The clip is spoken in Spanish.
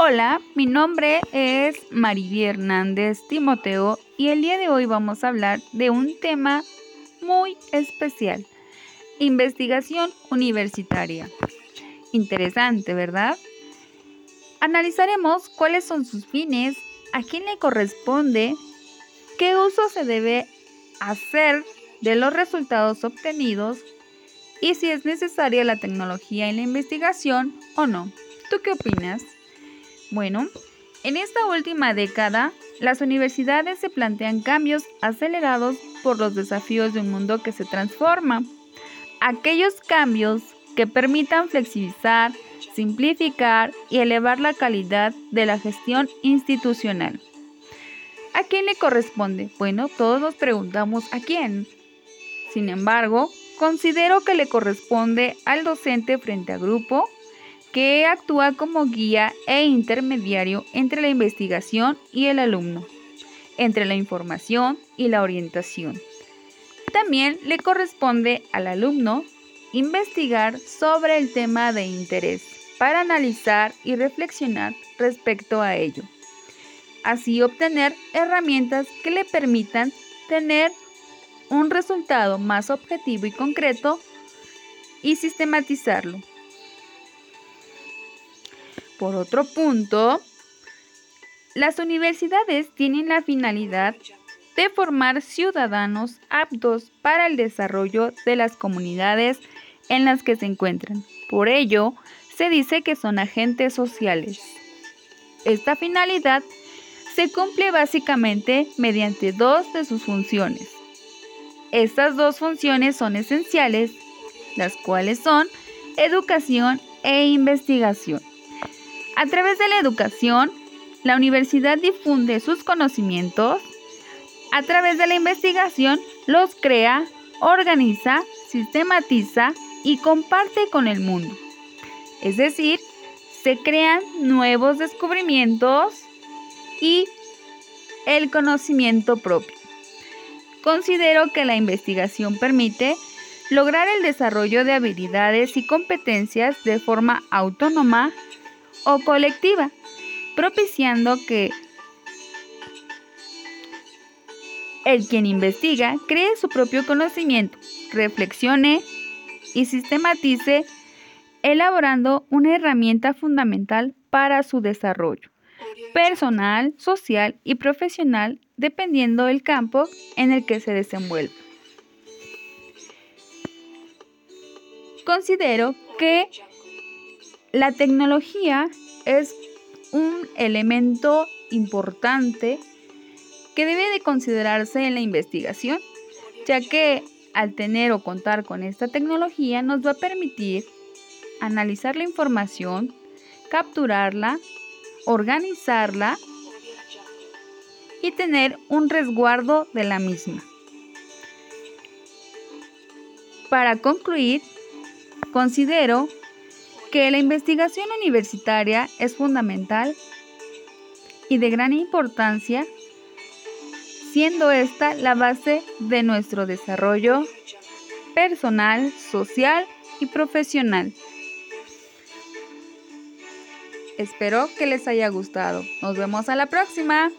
Hola, mi nombre es Mariby Hernández Timoteo y el día de hoy vamos a hablar de un tema muy especial, investigación universitaria. Interesante, ¿verdad? Analizaremos cuáles son sus fines, a quién le corresponde, qué uso se debe hacer de los resultados obtenidos y si es necesaria la tecnología en la investigación o no. ¿Tú qué opinas? Bueno, en esta última década, las universidades se plantean cambios acelerados por los desafíos de un mundo que se transforma. Aquellos cambios que permitan flexibilizar, simplificar y elevar la calidad de la gestión institucional. ¿A quién le corresponde? Bueno, todos nos preguntamos a quién. Sin embargo, considero que le corresponde al docente frente a grupo, que actúa como guía e intermediario entre la investigación y el alumno, entre la información y la orientación. También le corresponde al alumno investigar sobre el tema de interés para analizar y reflexionar respecto a ello. Así obtener herramientas que le permitan tener un resultado más objetivo y concreto y sistematizarlo. Por otro punto, las universidades tienen la finalidad de formar ciudadanos aptos para el desarrollo de las comunidades en las que se encuentran. Por ello, se dice que son agentes sociales. Esta finalidad se cumple básicamente mediante dos de sus funciones. Estas dos funciones son esenciales, las cuales son educación e investigación. A través de la educación, la universidad difunde sus conocimientos. A través de la investigación, los crea, organiza, sistematiza y comparte con el mundo. Es decir, se crean nuevos descubrimientos y el conocimiento propio. Considero que la investigación permite lograr el desarrollo de habilidades y competencias de forma autónoma o colectiva, propiciando que el quien investiga cree su propio conocimiento, reflexione y sistematice, elaborando una herramienta fundamental para su desarrollo personal, social y profesional, dependiendo del campo en el que se desenvuelva. Considero que la tecnología es un elemento importante que debe de considerarse en la investigación, ya que al tener o contar con esta tecnología nos va a permitir analizar la información, capturarla, organizarla y tener un resguardo de la misma. Para concluir, considero que la investigación universitaria es fundamental y de gran importancia, siendo esta la base de nuestro desarrollo personal, social y profesional. Espero que les haya gustado. Nos vemos a la próxima.